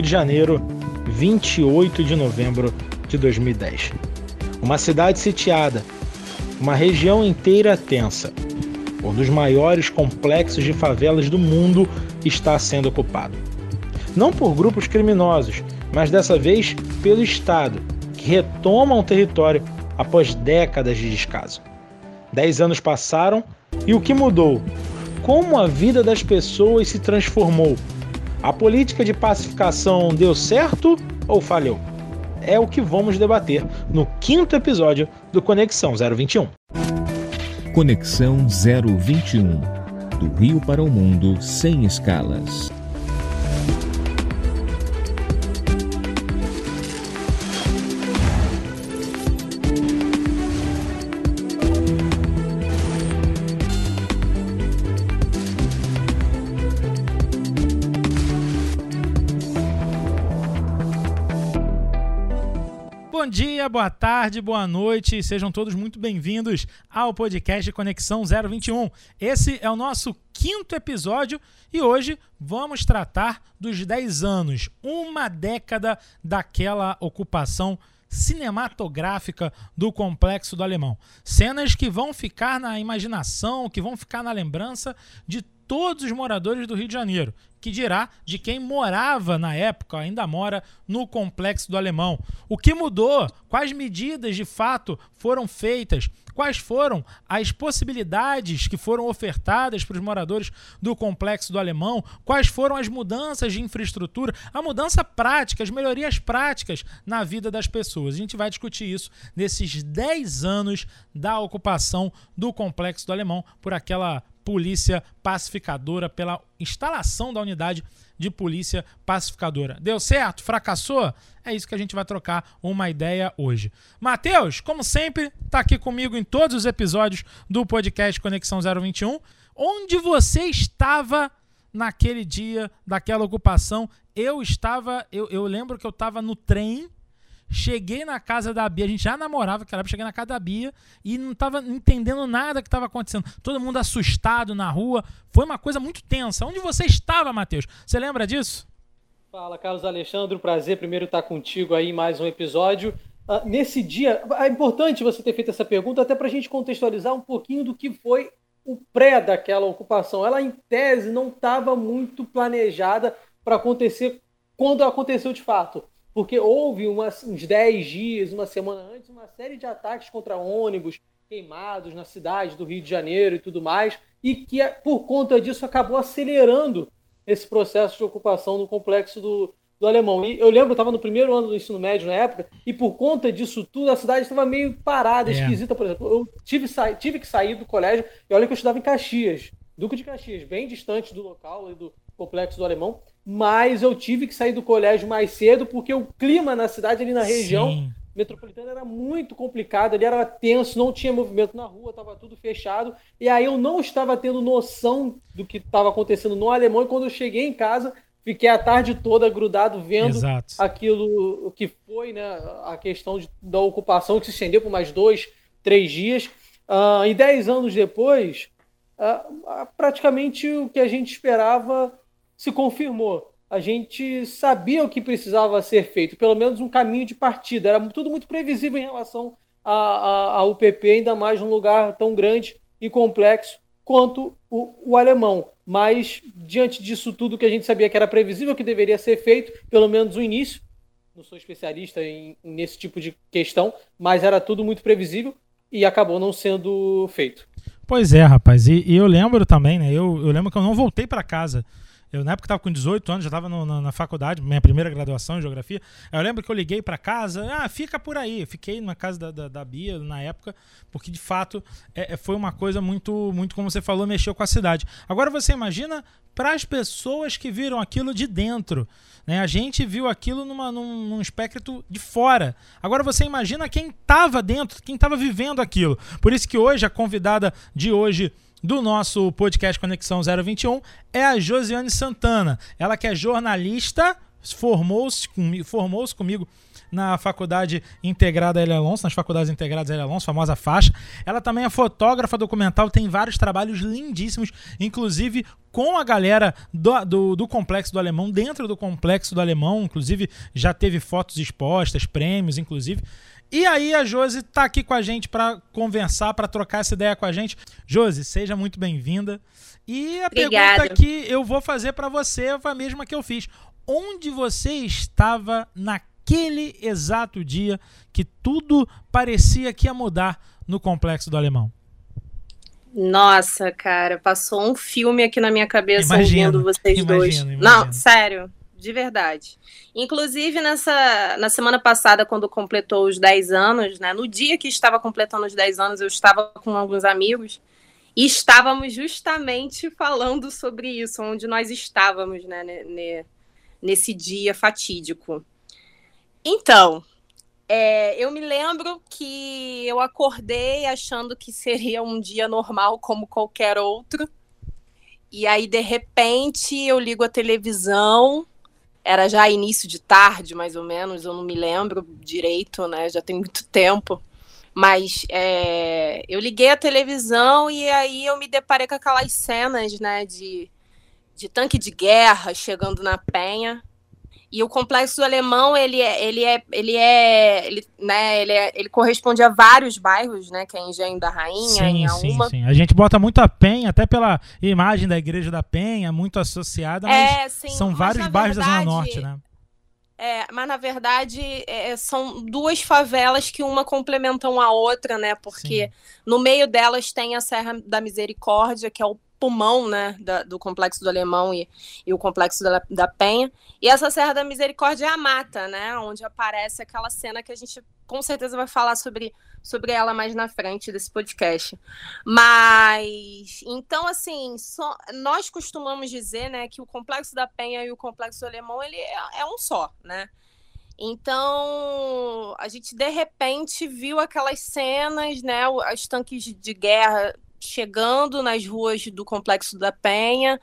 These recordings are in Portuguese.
Rio de Janeiro, 28 de novembro de 2010. Uma cidade sitiada, uma região inteira tensa. Um dos maiores complexos de favelas do mundo está sendo ocupado. Não por grupos criminosos, mas dessa vez pelo Estado, que retoma o território após décadas de descaso. Dez anos passaram e o que mudou? Como a vida das pessoas se transformou? A política de pacificação deu certo ou falhou? É o que vamos debater no quinto episódio do Conexão 021. Conexão 021 Do Rio para o Mundo sem escalas. Dia, boa tarde, boa noite, sejam todos muito bem-vindos ao podcast Conexão 021. Esse é o nosso quinto episódio e hoje vamos tratar dos 10 anos, uma década daquela ocupação cinematográfica do Complexo do Alemão. Cenas que vão ficar na imaginação, que vão ficar na lembrança de todos os moradores do Rio de Janeiro, que dirá de quem morava na época, ainda mora no Complexo do Alemão. O que mudou? Quais medidas de fato foram feitas? Quais foram as possibilidades que foram ofertadas para os moradores do Complexo do Alemão? Quais foram as mudanças de infraestrutura? A mudança prática, as melhorias práticas na vida das pessoas. A gente vai discutir isso nesses 10 anos da ocupação do Complexo do Alemão por aquela polícia pacificadora, pela instalação da unidade de polícia pacificadora. Deu certo? Fracassou? É isso que a gente vai trocar uma ideia hoje. Matheus, como sempre, está aqui comigo em todos os episódios do podcast Conexão 021. Onde você estava naquele dia daquela ocupação? Eu estava, eu, eu lembro que eu estava no trem Cheguei na casa da Bia, a gente já namorava, cara, cheguei na casa da Bia e não tava entendendo nada que estava acontecendo. Todo mundo assustado na rua. Foi uma coisa muito tensa. Onde você estava, Matheus? Você lembra disso? Fala, Carlos Alexandre, prazer primeiro estar contigo aí em mais um episódio. Uh, nesse dia, é importante você ter feito essa pergunta até para a gente contextualizar um pouquinho do que foi o pré daquela ocupação. Ela, em tese, não estava muito planejada para acontecer quando aconteceu de fato porque houve umas, uns 10 dias, uma semana antes, uma série de ataques contra ônibus queimados na cidade do Rio de Janeiro e tudo mais, e que por conta disso acabou acelerando esse processo de ocupação no complexo do, do Alemão. E eu lembro, eu estava no primeiro ano do ensino médio na época, e por conta disso tudo, a cidade estava meio parada, é. esquisita, por exemplo. Eu tive, tive que sair do colégio, e olha que eu estudava em Caxias, Duque de Caxias, bem distante do local e do complexo do Alemão mas eu tive que sair do colégio mais cedo porque o clima na cidade ali na região Sim. metropolitana era muito complicado, ali era tenso, não tinha movimento na rua, estava tudo fechado, e aí eu não estava tendo noção do que estava acontecendo no alemão, e quando eu cheguei em casa, fiquei a tarde toda grudado vendo Exato. aquilo que foi né, a questão de, da ocupação que se estendeu por mais dois, três dias. Uh, e dez anos depois, uh, praticamente o que a gente esperava se confirmou. A gente sabia o que precisava ser feito, pelo menos um caminho de partida. Era tudo muito previsível em relação ao UPP, ainda mais num lugar tão grande e complexo quanto o, o, alemão. Mas, diante disso tudo que a gente sabia que era previsível, que deveria ser feito, pelo menos o início, não sou especialista em, nesse tipo de questão, mas era tudo muito previsível e acabou não sendo feito. Pois é, rapaz. E, e eu lembro também, né? Eu, eu lembro que eu não voltei para casa eu, na época, estava com 18 anos, já estava na, na, faculdade, minha primeira graduação em geografia. Eu lembro que eu liguei para casa, ah, fica por aí. Fiquei na casa da, da, da Bia na época, porque de fato é, é, foi uma coisa muito, muito, como você falou, mexeu com a cidade. Agora você imagina para as pessoas que viram aquilo de dentro. Né? A gente viu aquilo numa, num, num espectro de fora. Agora você imagina quem estava dentro, quem estava vivendo aquilo. Por isso que hoje, a convidada de hoje do nosso podcast Conexão 021 é a Josiane Santana. Ela que é jornalista, formou-se comigo, formou comigo na Faculdade Integrada L. Alonso, nas Faculdades Integradas L. Alonso, famosa faixa. Ela também é fotógrafa documental, tem vários trabalhos lindíssimos, inclusive com a galera do, do, do, Complexo do Alemão, dentro do Complexo do Alemão, inclusive já teve fotos expostas, prêmios, inclusive. E aí a Josi tá aqui com a gente para conversar, para trocar essa ideia com a gente. Josi, seja muito bem-vinda. E a pergunta que eu vou fazer para você é a mesma que eu fiz. Onde você estava naquele exato dia que tudo parecia que ia mudar no Complexo do Alemão? Nossa, cara, passou um filme aqui na minha cabeça imagino, ouvindo vocês imagino, dois. Imagino. Não, sério, de verdade. Inclusive, nessa, na semana passada, quando completou os 10 anos, né? No dia que estava completando os 10 anos, eu estava com alguns amigos e estávamos justamente falando sobre isso, onde nós estávamos, né? Nesse dia fatídico. Então, é, eu me lembro que eu acordei achando que seria um dia normal como qualquer outro. E aí, de repente, eu ligo a televisão. Era já início de tarde, mais ou menos, eu não me lembro direito, né? Já tem muito tempo. Mas é, eu liguei a televisão e aí eu me deparei com aquelas cenas, né, de, de tanque de guerra chegando na penha. E o complexo alemão, ele é, ele é, ele é, ele, né, ele, é, ele corresponde a vários bairros, né, que é Engenho da Rainha, sim, sim, sim. A gente bota muito a Penha, até pela imagem da Igreja da Penha, muito associada, mas é, sim, são mas vários bairros verdade, da Zona Norte, né? É, mas na verdade é, são duas favelas que uma complementam a outra, né? Porque sim. no meio delas tem a Serra da Misericórdia, que é o pulmão né, da, do Complexo do Alemão e, e o Complexo da, da, Penha. E essa Serra da Misericórdia é a mata, né, onde aparece aquela cena que a gente com certeza vai falar sobre, sobre ela mais na frente desse podcast. Mas, então, assim, só, nós costumamos dizer né, que o Complexo da Penha e o Complexo do Alemão ele é, é um só, né? Então, a gente de repente viu aquelas cenas, né, os tanques de guerra chegando nas ruas do Complexo da Penha.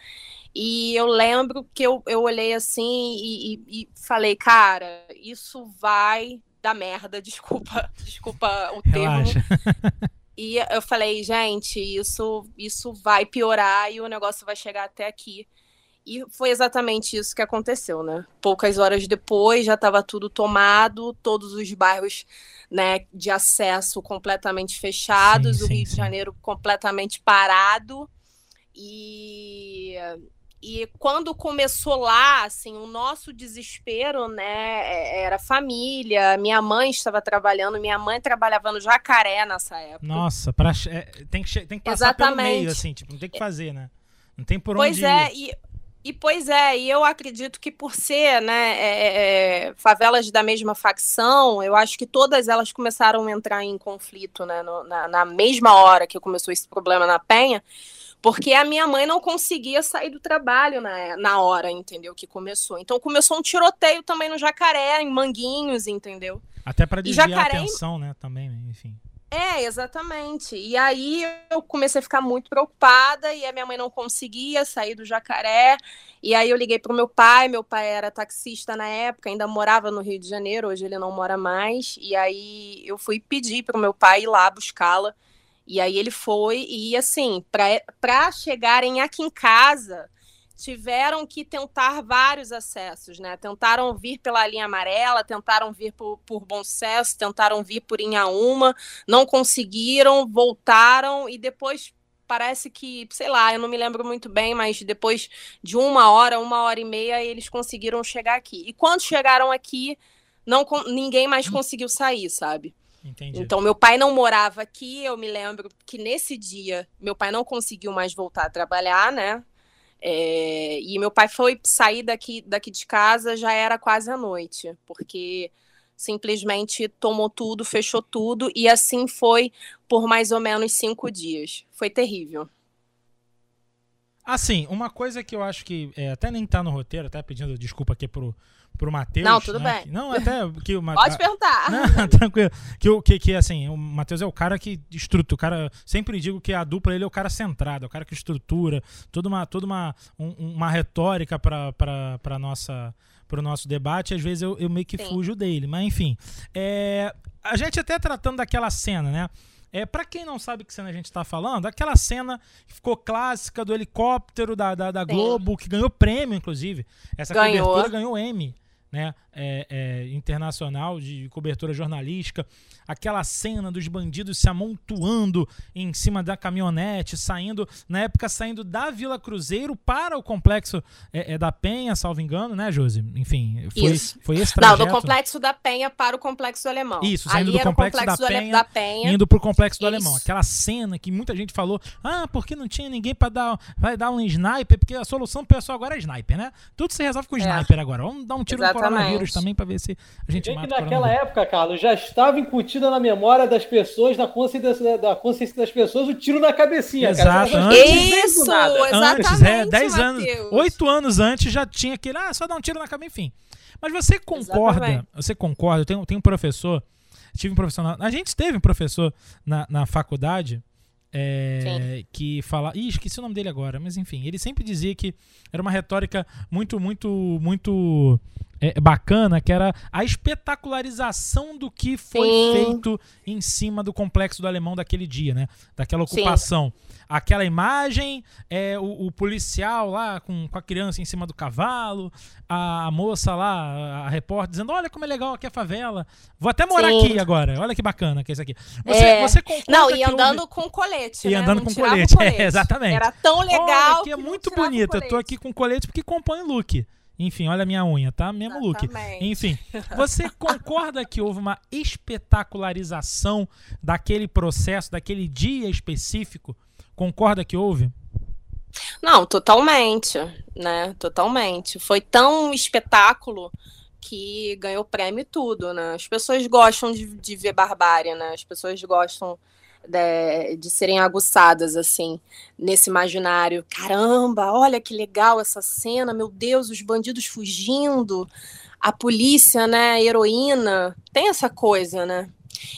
E eu lembro que eu, eu olhei assim e, e, e falei, cara, isso vai dar merda, desculpa, desculpa o termo. E eu falei, gente, isso, isso vai piorar e o negócio vai chegar até aqui. E foi exatamente isso que aconteceu, né? Poucas horas depois já estava tudo tomado, todos os bairros né, de acesso completamente fechados, sim, o sim, Rio sim. de Janeiro completamente parado. E, e quando começou lá, assim, o nosso desespero, né, é, era família. Minha mãe estava trabalhando, minha mãe trabalhava no Jacaré nessa época. Nossa, pra, é, tem, que, tem que passar Exatamente. pelo meio, assim, tipo, não tem que fazer, né? Não tem por pois onde é, ir. E, e pois é, e eu acredito que por ser né, é, é, favelas da mesma facção, eu acho que todas elas começaram a entrar em conflito né, no, na, na, mesma hora que começou esse problema na Penha, porque a minha mãe não conseguia sair do trabalho na, na hora, entendeu? Que começou. Então começou um tiroteio também no Jacaré, em Manguinhos, entendeu? Até para desviar Jacaré... a atenção, né? Também, enfim. É, exatamente. E aí eu comecei a ficar muito preocupada e a minha mãe não conseguia sair do jacaré. E aí eu liguei para o meu pai, meu pai era taxista na época, ainda morava no Rio de Janeiro, hoje ele não mora mais. E aí eu fui pedir para o meu pai ir lá buscá-la. E aí ele foi, e assim, para chegarem aqui em casa, tiveram que tentar vários acessos, né? Tentaram vir pela linha amarela, tentaram vir por, por Bom Sucesso, tentaram vir por Inhaúma, não conseguiram, voltaram e depois parece que, sei lá, eu não me lembro muito bem, mas depois de uma hora, uma hora e meia, eles conseguiram chegar aqui. E quando chegaram aqui, não ninguém mais conseguiu sair, sabe? Entendi. Então, meu pai não morava aqui. Eu me lembro que nesse dia, meu pai não conseguiu mais voltar a trabalhar, né? É, e meu pai foi sair daqui, daqui de casa já era quase a noite, porque simplesmente tomou tudo, fechou tudo, e assim foi por mais ou menos cinco dias. Foi terrível. Assim, uma coisa que eu acho que é, até nem tá no roteiro, até pedindo desculpa aqui pro, pro Matheus. Não, tudo né? bem. Que, não, até que o Matheus. Pode perguntar. Não, tranquilo. Que, que, que assim, o Matheus é o cara que estrutura. O cara, sempre digo que a dupla ele é o cara centrado, é o cara que estrutura toda uma, toda uma, um, uma retórica pra nossa para o nosso debate, às vezes eu, eu meio que Sim. fujo dele. Mas enfim, é, a gente até tratando daquela cena, né? É, para quem não sabe que cena a gente está falando, aquela cena que ficou clássica do helicóptero da, da, da Globo, que ganhou prêmio, inclusive. Essa ganhou. cobertura ganhou M né, é, é, internacional de cobertura jornalística, aquela cena dos bandidos se amontoando em cima da caminhonete, saindo, na época saindo da Vila Cruzeiro para o complexo é, é da Penha, salvo engano, né, Josi? Enfim, foi, Isso. foi esse trajeto. Não, do complexo da Penha para o complexo do Alemão. Isso, saindo Ali do complexo, complexo da, Penha, da, Penha, indo para o complexo do Isso. Alemão. Aquela cena que muita gente falou, ah, porque não tinha ninguém para dar, vai dar um sniper, porque a solução pessoal agora é sniper, né? Tudo se resolve com é. sniper agora. Vamos dar um tiro Exatamente. Coronavírus também para ver se a gente mata que naquela época, Carlos, já estava incutida na memória das pessoas, na consciência, da consciência das pessoas, o tiro na cabecinha. Exato. Cara. Antes, Isso, exatamente. Antes, é, 10 anos, 8 anos antes já tinha aquele, ah, só dar um tiro na cabeça, enfim. Mas você concorda, exatamente. você concorda, eu tenho, tenho um professor, tive um professor, a gente teve um professor na, na faculdade, é, que fala. Ih, esqueci o nome dele agora, mas enfim, ele sempre dizia que era uma retórica muito, muito, muito é, bacana, que era a espetacularização do que foi Sim. feito em cima do complexo do alemão daquele dia, né? Daquela ocupação. Sim. Aquela imagem, é, o, o, policial lá com, com a criança em cima do cavalo, a, moça lá, a, repórter, dizendo: Olha como é legal aqui a favela. Vou até morar Sim. aqui agora. Olha que bacana que é isso aqui. Você, é... você Não, e andando houve... com colete. E né? andando Não com colete. colete. É, exatamente. Era tão legal. Olha, aqui é muito bonito. Eu tô aqui com colete porque compõe look. Enfim, olha a minha unha, tá? Mesmo look. Enfim, você concorda que houve uma espetacularização daquele processo, daquele dia específico? Concorda que houve? Não, totalmente, né? Totalmente. Foi tão espetáculo que ganhou prêmio e tudo, né? As pessoas gostam de, de ver barbárie, né? As pessoas gostam de, de, serem aguçadas, assim, nesse imaginário. Caramba, olha que legal essa cena, meu Deus, os bandidos fugindo, a polícia, né, heroína, tem essa coisa, né?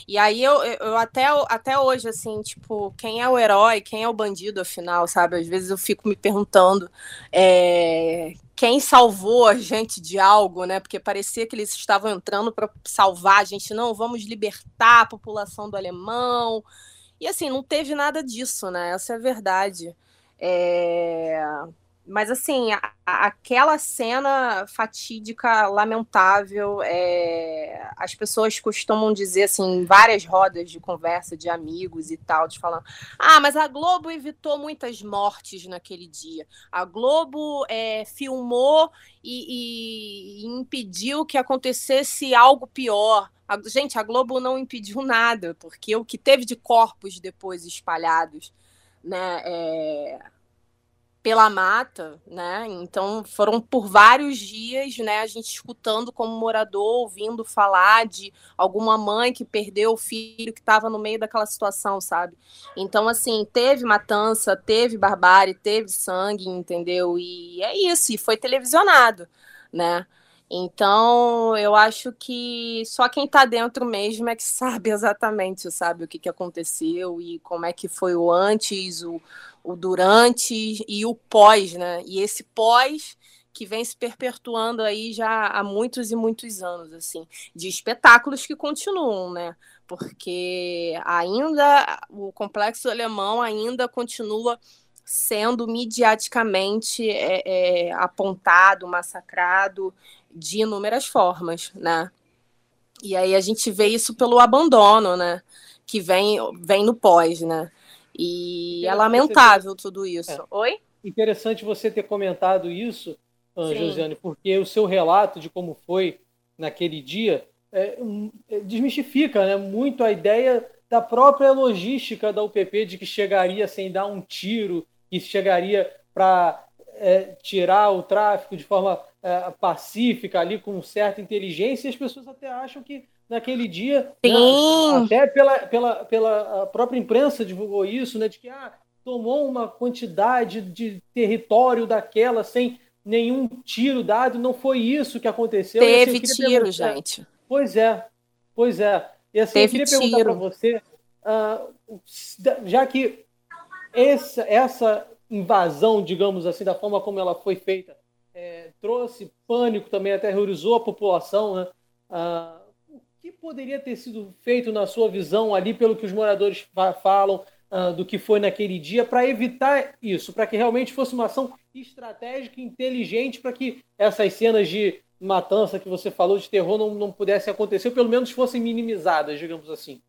E aí eu, eu até, até hoje, assim, tipo, quem é o herói, quem é o bandido, afinal, sabe? Às vezes eu fico me perguntando é, quem salvou a gente de algo, né? Porque parecia que eles estavam entrando para salvar a gente, não, vamos libertar a população do alemão. E assim, não teve nada disso, né? Essa é a verdade. É... Mas assim, a, aquela cena fatídica, lamentável, é... as pessoas costumam dizer assim, em várias rodas de conversa de amigos e tal, de falando, ah, mas a Globo evitou muitas mortes naquele dia. A Globo é, filmou e, e, e impediu que acontecesse algo pior. A, gente, a Globo não impediu nada, porque o que teve de corpos depois espalhados, né, é, pela mata, né? Então foram por vários dias, né? A gente escutando como morador, ouvindo falar de alguma mãe que perdeu o filho que estava no meio daquela situação, sabe? Então assim teve matança, teve barbárie, teve sangue, entendeu? E é isso. E foi televisionado, né? Então, eu acho que só quem está dentro mesmo é que sabe exatamente, sabe, o que, que aconteceu e como é que foi o antes, o, o durante e o pós, né? E esse pós que vem se perpetuando aí já há muitos e muitos anos, assim, de espetáculos que continuam, né? Porque ainda o complexo alemão ainda continua sendo mediaticamente é, é, apontado, massacrado de inúmeras formas, né? E aí a gente vê isso pelo abandono, né? Que vem, vem no pós, né? E é lamentável tudo isso. É. Oi? Interessante você ter comentado isso, Sim. Josiane, porque o seu relato de como foi naquele dia é, é, desmistifica né, muito a ideia da própria logística da UPP de que chegaria sem dar um tiro, que chegaria para é, tirar o tráfico de forma é, pacífica ali, com certa inteligência, e as pessoas até acham que naquele dia, né, até pela, pela, pela própria imprensa divulgou isso, né, de que ah, tomou uma quantidade de território daquela sem nenhum tiro dado. Não foi isso que aconteceu. Teve assim, tiro, gente. Pois é, pois é. E assim, Teve eu queria perguntar para você, uh, já que essa, essa invasão, digamos assim, da forma como ela foi feita, é, trouxe pânico também, aterrorizou a população, né? Uh, que poderia ter sido feito na sua visão ali, pelo que os moradores falam, uh, do que foi naquele dia, para evitar isso, para que realmente fosse uma ação estratégica, inteligente, para que essas cenas de matança que você falou de terror não, não pudesse acontecer, ou pelo menos fossem minimizadas, digamos assim?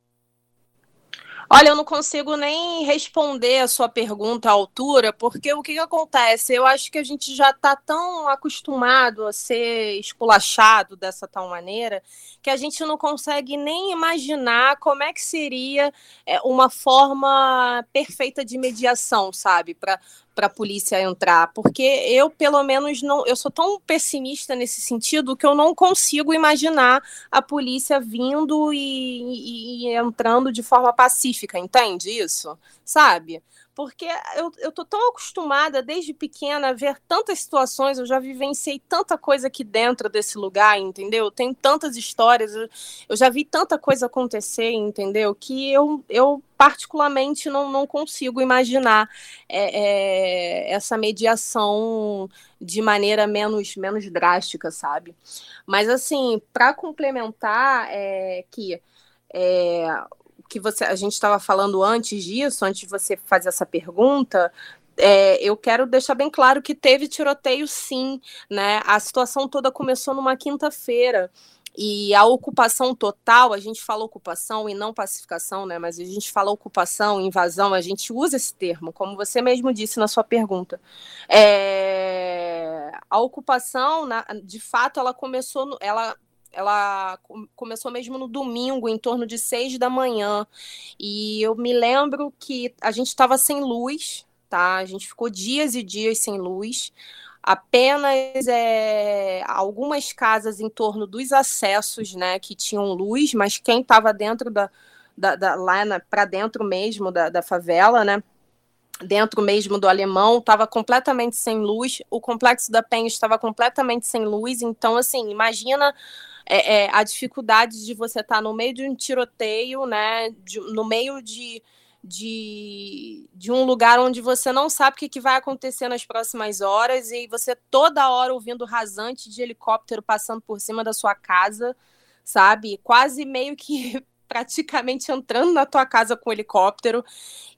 Olha, eu não consigo nem responder a sua pergunta à altura, porque o que, que acontece? Eu acho que a gente já está tão acostumado a ser esculachado dessa tal maneira que a gente não consegue nem imaginar como é que seria é, uma forma perfeita de mediação, sabe? Para para a polícia entrar, porque eu pelo menos não, eu sou tão pessimista nesse sentido que eu não consigo imaginar a polícia vindo e, e, e entrando de forma pacífica, entende isso? Sabe? Porque eu, eu tô tão acostumada desde pequena a ver tantas situações, eu já vivenciei tanta coisa aqui dentro desse lugar, entendeu? Tem tantas histórias, eu, eu já vi tanta coisa acontecer, entendeu? Que eu, eu particularmente não, não consigo imaginar é, é, essa mediação de maneira menos, menos drástica, sabe? Mas assim, para complementar, é que é, que você, a gente estava falando antes disso, antes de você fazer essa pergunta, é, eu quero deixar bem claro que teve tiroteio sim, né? A situação toda começou numa quinta-feira. E a ocupação total, a gente fala ocupação e não pacificação, né? Mas a gente fala ocupação, invasão, a gente usa esse termo, como você mesmo disse na sua pergunta. É... A ocupação, de fato, ela começou, ela ela começou mesmo no domingo, em torno de seis da manhã. E eu me lembro que a gente estava sem luz, tá? A gente ficou dias e dias sem luz. Apenas é, algumas casas em torno dos acessos, né, que tinham luz, mas quem estava dentro da, da, da lá para dentro mesmo da, da favela, né, dentro mesmo do alemão, estava completamente sem luz, o complexo da Penha estava completamente sem luz, então, assim, imagina é, é, a dificuldade de você estar tá no meio de um tiroteio, né? De, no meio de, de, de um lugar onde você não sabe o que, que vai acontecer nas próximas horas e você toda hora ouvindo rasante de helicóptero passando por cima da sua casa, sabe? Quase meio que praticamente entrando na tua casa com helicóptero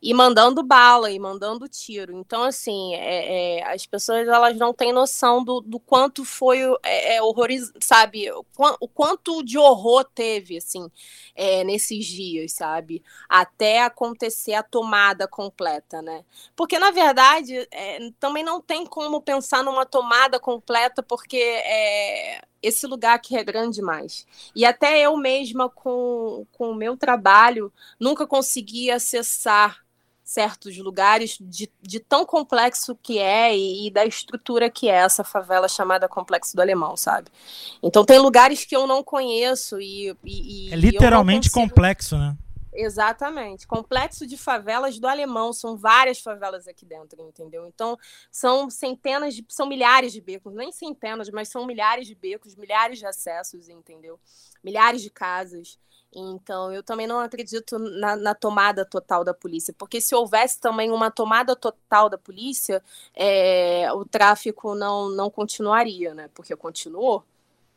e mandando bala e mandando tiro. Então, assim, é, é, as pessoas elas não têm noção do, do quanto foi é, é horroriz... sabe? O, o, quanto de horror teve, assim, é, nesses dias, sabe? Até acontecer a tomada completa, né? Porque, na verdade, é, também não tem como pensar numa tomada completa, porque é, esse lugar aqui é grande demais. E até eu mesma, com, com o meu trabalho, nunca consegui acessar certos lugares de, de tão complexo que é e, e, da estrutura que é essa favela chamada Complexo do Alemão, sabe? Então tem lugares que eu não conheço e. e é literalmente consigo... complexo, né? Exatamente. Complexo de favelas do Alemão. São várias favelas aqui dentro, entendeu? Então, são centenas de. São milhares de becos. Nem centenas, mas são milhares de becos, milhares de acessos, entendeu? Milhares de casas. Então, eu também não acredito na, na, tomada total da polícia, porque se houvesse também uma tomada total da polícia, é, o tráfico não, não continuaria, né? Porque continuou.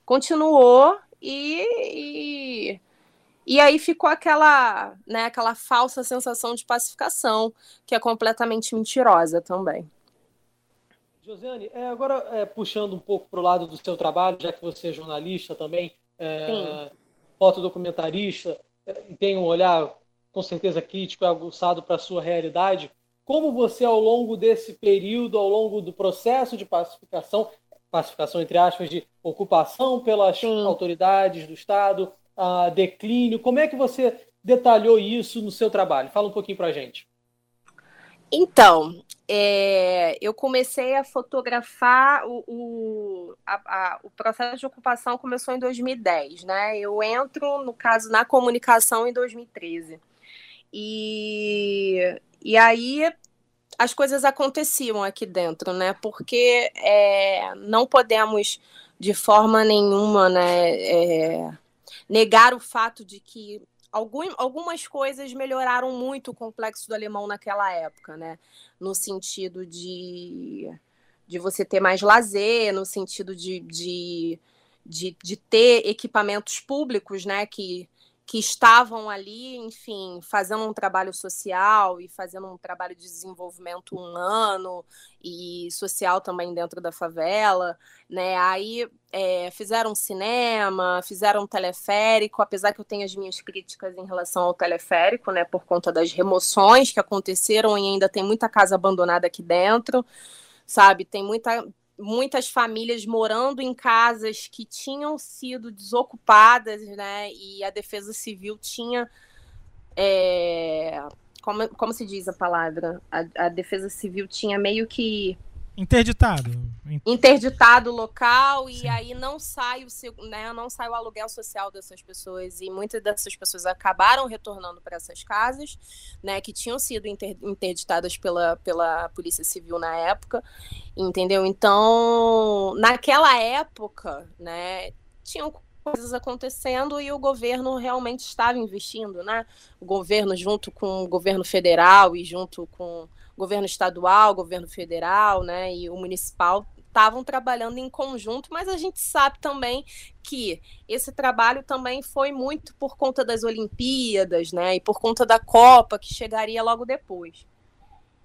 Continuou e, e e aí ficou aquela, né, aquela falsa sensação de pacificação, que é completamente mentirosa também. Josiane, é, agora é, puxando um pouco para o lado do seu trabalho, já que você é jornalista também, é, fotodocumentarista, é, tem um olhar com certeza crítico e aguçado para a sua realidade, como você, ao longo desse período, ao longo do processo de pacificação, pacificação entre aspas, de ocupação pelas Sim. autoridades do Estado, uh, declínio? Como é que você detalhou isso no seu trabalho? Fala um pouquinho para a gente. Então, é, eu comecei a fotografar o, o, a, a, o processo de ocupação começou em 2010, né? Eu entro, no caso, na comunicação em 2013. E, e aí as coisas aconteciam aqui dentro, né? Porque é, não podemos de forma nenhuma, né, é, negar o fato de que algum, algumas coisas melhoraram muito o complexo do alemão naquela época, né? No sentido de, de você ter mais lazer, no sentido de, de, de, de ter equipamentos públicos, né? Que, que estavam ali, enfim, fazendo um trabalho social e fazendo um trabalho de desenvolvimento humano e social também dentro da favela, né? Aí é, fizeram cinema, fizeram teleférico, apesar que eu tenho as minhas críticas em relação ao teleférico, né? Por conta das remoções que aconteceram e ainda tem muita casa abandonada aqui dentro, sabe? Tem muita muitas famílias morando em casas que tinham sido desocupadas, né? E a Defesa Civil tinha. É, como, como se diz a palavra? A, a Defesa Civil tinha meio que Interditado. Interditado o local Sim. e aí não sai o né, não sai o aluguel social dessas pessoas e muitas dessas pessoas acabaram retornando para essas casas, né, que tinham sido inter, interditadas pela, pela Polícia Civil na época, entendeu? Então, naquela época, né, tinham coisas acontecendo e o governo realmente estava investindo, né? O governo junto com o governo federal e junto com governo estadual, governo federal, né, e o municipal estavam trabalhando em conjunto, mas a gente sabe também que esse trabalho também foi muito por conta das Olimpíadas, né, e por conta da Copa que chegaria logo depois.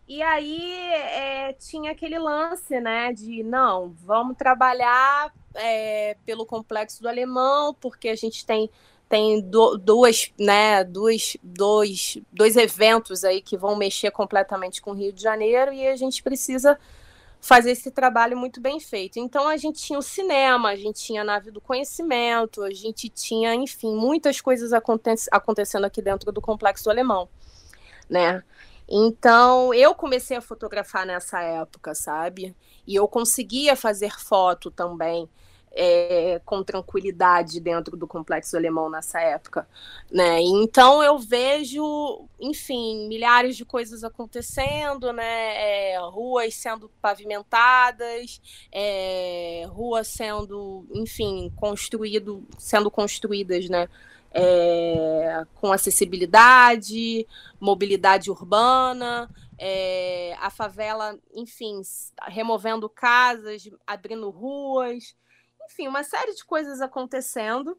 E aí é, tinha aquele lance, né, de não, vamos trabalhar é, pelo complexo do alemão, porque a gente tem tem duas, né, dois, dois, dois eventos aí que vão mexer completamente com o Rio de Janeiro e a gente precisa fazer esse trabalho muito bem feito. Então a gente tinha o cinema, a gente tinha a nave do conhecimento, a gente tinha, enfim, muitas coisas aconte acontecendo aqui dentro do complexo do alemão, né? Então eu comecei a fotografar nessa época, sabe? E eu conseguia fazer foto também é, com tranquilidade dentro do complexo alemão nessa época, né? Então eu vejo, enfim, milhares de coisas acontecendo, né? É, ruas sendo pavimentadas, é, ruas sendo, enfim, construído, sendo construídas, né? É, com acessibilidade, mobilidade urbana, é, a favela, enfim, removendo casas, abrindo ruas, enfim, uma série de coisas acontecendo.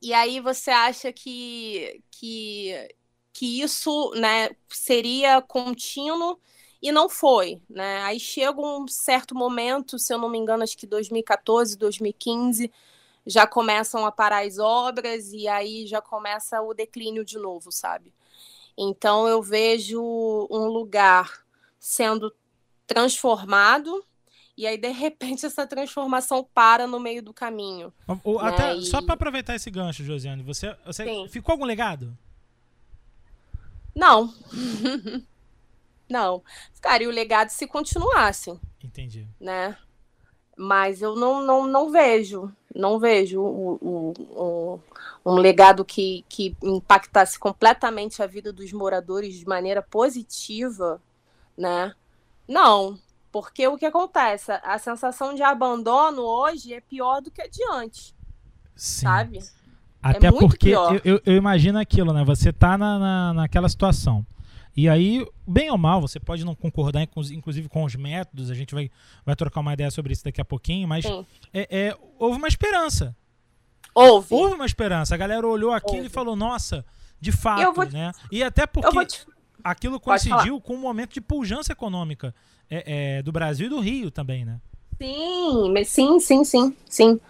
E aí você acha que, que, que isso né, seria contínuo e não foi, né? Aí chega um certo momento, se eu não me engano, acho que 2014, 2015, já começam a parar as obras e aí já começa o declínio de novo, sabe? Então eu vejo um lugar sendo transformado e aí, de repente, essa transformação para no meio do caminho. Né? até, e... Só para aproveitar esse gancho, Josiane, você, você ficou algum legado? Não. não. Ficaria o legado se continuassem. Entendi. Né? Mas eu não, não, não vejo, não vejo um, um, um legado que, que impactasse completamente a vida dos moradores de maneira positiva, né? Não, porque o que acontece? A sensação de abandono hoje é pior do que a de antes. Sim. Sabe? Até é porque eu, eu, eu, imagino aquilo, né? Você tá na, na, naquela situação. E aí, bem ou mal, você pode não concordar, inclusive com os métodos, a gente vai, vai trocar uma ideia sobre isso daqui a pouquinho, mas é, é, houve uma esperança. Houve. Houve uma esperança. A galera olhou aquilo houve. e falou, nossa, de fato, né? E até porque te... aquilo coincidiu com um momento de pujança econômica é, é, do Brasil e do Rio também, né? Sim, sim, sim, sim, sim.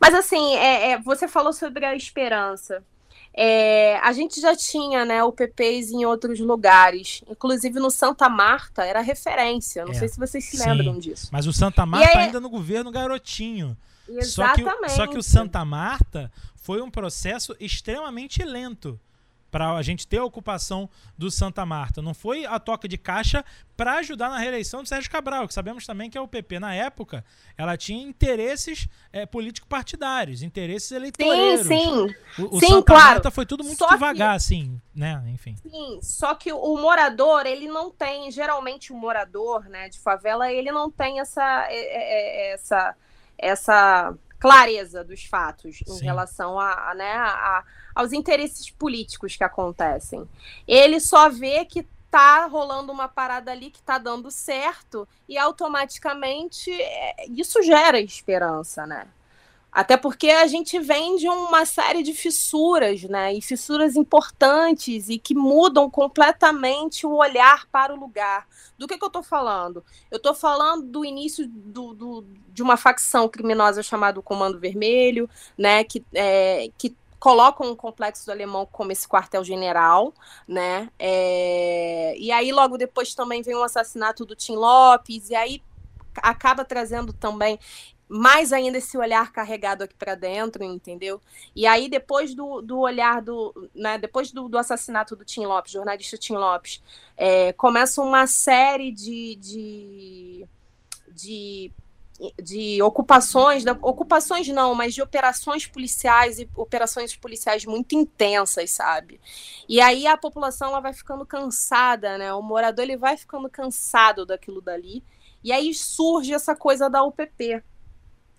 Mas assim, é, é, você falou sobre a esperança. É, a gente já tinha né, o PPs em outros lugares, inclusive no Santa Marta era referência. Não é, sei se vocês se sim, lembram disso. Mas o Santa Marta aí, ainda no governo garotinho. Exatamente. Só que, só que o Santa Marta foi um processo extremamente lento para a gente ter a ocupação do Santa Marta. Não foi a toca de caixa para ajudar na reeleição do Sérgio Cabral, que sabemos também que a UPP, na época, ela tinha interesses é, político-partidários, interesses eleitoreiros. Sim, sim. O, o sim, Santa claro. Marta foi tudo muito só devagar, que... assim, né? Enfim. Sim, só que o morador, ele não tem, geralmente o morador né, de favela, ele não tem essa, essa, essa clareza dos fatos em sim. relação a, a, né, a aos interesses políticos que acontecem. Ele só vê que tá rolando uma parada ali que tá dando certo e automaticamente é, isso gera esperança, né? Até porque a gente vem de uma série de fissuras, né? E fissuras importantes e que mudam completamente o olhar para o lugar. Do que, que eu estou falando? Eu estou falando do início do, do, de uma facção criminosa chamada Comando Vermelho, né? Que, é, que colocam o complexo do alemão como esse quartel-general, né? É... E aí, logo depois, também vem o assassinato do Tim Lopes, e aí acaba trazendo também mais ainda esse olhar carregado aqui para dentro, entendeu? E aí, depois do, do olhar do. Né, depois do, do assassinato do Tim Lopes, jornalista Tim Lopes, é, começa uma série de, de, de de ocupações, da, ocupações não, mas de operações policiais e operações policiais muito intensas, sabe? E aí a população ela vai ficando cansada, né? O morador ele vai ficando cansado daquilo dali. E aí surge essa coisa da UPP,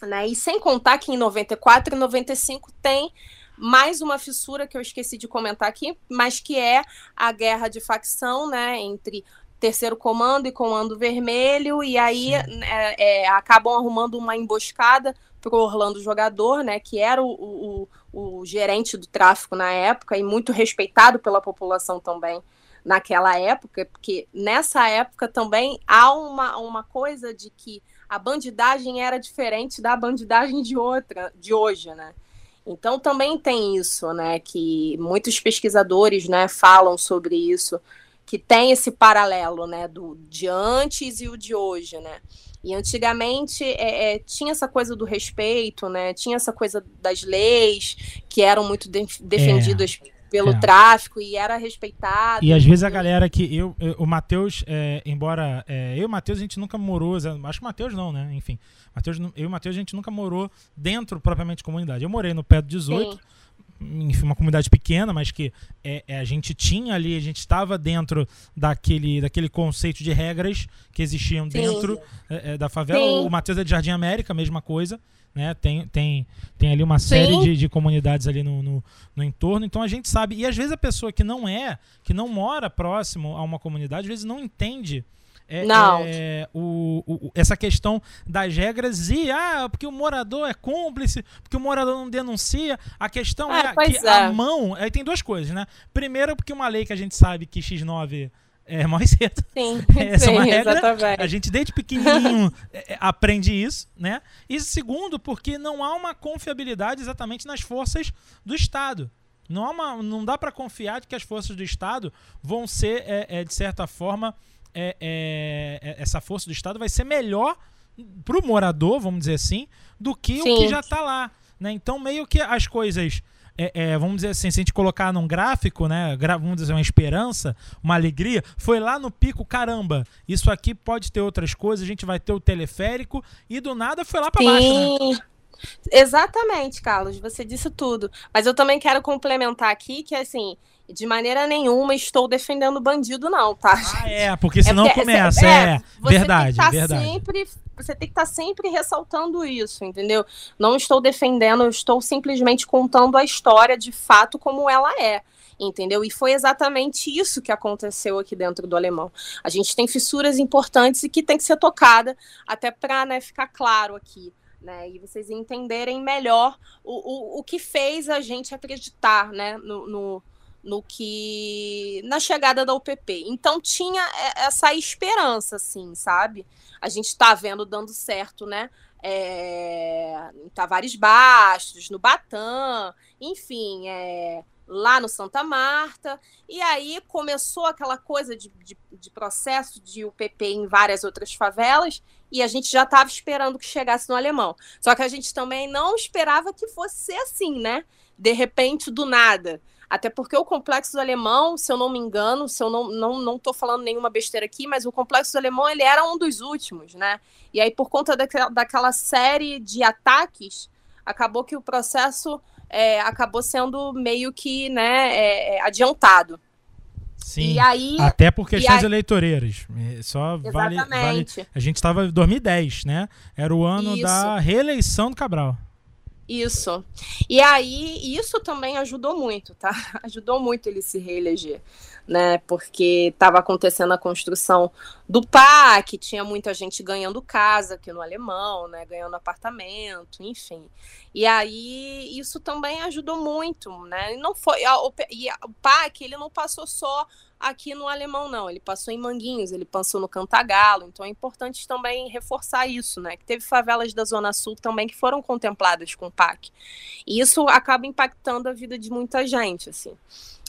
né? E sem contar que em 94 e 95 tem mais uma fissura que eu esqueci de comentar aqui, mas que é a guerra de facção, né, entre terceiro comando e comando vermelho, e aí é, é, acabam arrumando uma emboscada para o Orlando Jogador, né, que era o, o, o, gerente do tráfico na época e muito respeitado pela população também naquela época, porque nessa época também há uma, uma coisa de que a bandidagem era diferente da bandidagem de outra, de hoje, né? Então também tem isso, né? Que muitos pesquisadores, né, falam sobre isso que tem esse paralelo, né, do de antes e o de hoje, né? E antigamente é, é, tinha essa coisa do respeito, né? Tinha essa coisa das leis que eram muito de defendidas é, pelo é. tráfico e era respeitado. E às vezes a galera que eu, eu o Matheus, é, embora é, eu e o Matheus a gente nunca morou, acho que o Matheus não, né? Enfim, Mateus, eu e o Matheus a gente nunca morou dentro propriamente de comunidade. Eu morei no pé do 18. Sim enfim, uma comunidade pequena, mas que é, é, a gente tinha ali, a gente estava dentro daquele, daquele conceito de regras que existiam dentro é, é, da favela. Sim. O Matheus é de Jardim América, mesma coisa. Né? Tem, tem, tem ali uma série de, de, comunidades ali no, no, no, entorno, então a gente sabe. E às vezes a pessoa que não é, que não mora próximo a uma comunidade, às vezes não entende é, não. É, o, o, essa questão das regras e ah, porque o morador é cúmplice, porque o morador não denuncia. A questão é, é que é. a mão. Aí tem duas coisas, né? Primeiro, porque uma lei que a gente sabe que X9 é mais cedo. Sim, Essa sim, é uma regra. Exatamente. A gente desde pequenininho é, é, aprende isso, né? E segundo, porque não há uma confiabilidade exatamente nas forças do Estado. Não, há uma, não dá para confiar de que as forças do Estado vão ser, é, é, de certa forma, é, é, é, essa força do Estado vai ser melhor para o morador, vamos dizer assim, do que Sim. o que já está lá. Né? Então, meio que as coisas. É, é, vamos dizer assim, se a gente colocar num gráfico, né, vamos dizer uma esperança, uma alegria, foi lá no pico, caramba, isso aqui pode ter outras coisas, a gente vai ter o teleférico e do nada foi lá para baixo, né? Exatamente, Carlos, você disse tudo. Mas eu também quero complementar aqui que assim, de maneira nenhuma estou defendendo bandido, não, tá? Ah, é, porque senão é porque, começa. É, é verdade, tá verdade. Sempre, você tem que estar tá sempre ressaltando isso, entendeu? Não estou defendendo, estou simplesmente contando a história de fato como ela é entendeu? E foi exatamente isso que aconteceu aqui dentro do alemão. A gente tem fissuras importantes e que tem que ser tocada até para né, ficar claro aqui. Né, e vocês entenderem melhor o, o, o que fez a gente acreditar né, no, no no que na chegada da UPP. Então tinha essa esperança, assim, sabe? A gente está vendo dando certo, né? É, em Tavares Bastos, no Batã, enfim, é, lá no Santa Marta. E aí começou aquela coisa de, de, de processo de UPP em várias outras favelas e a gente já estava esperando que chegasse no alemão. Só que a gente também não esperava que fosse assim, né? De repente, do nada Até porque o complexo do alemão, se eu não me engano, se eu não não não estou falando nenhuma besteira aqui, mas o complexo do alemão ele era um dos últimos, né? E aí por conta daquela, daquela série de ataques, acabou que o processo é, acabou sendo meio que né, é, é adiantado. Sim, aí, até por questões aí, eleitoreiras. É, só vale, vale, A gente estava em 2010, né? Era o ano Isso. da reeleição do Cabral. Isso. E aí, isso também ajudou muito, tá? Ajudou muito ele se reeleger, né? Porque estava acontecendo a construção do PAC, tinha muita gente ganhando casa aqui no Alemão, né? Ganhando apartamento, enfim. E aí, isso também ajudou muito, né? E não foi. A, e a, o PAC, ele não passou só aqui no Alemão, não. Ele passou em Manguinhos, ele passou no Cantagalo. Então é importante também reforçar isso, né? Que teve favelas da Zona Sul também que foram contempladas com o PAC. E isso acaba impactando a vida de muita gente, assim.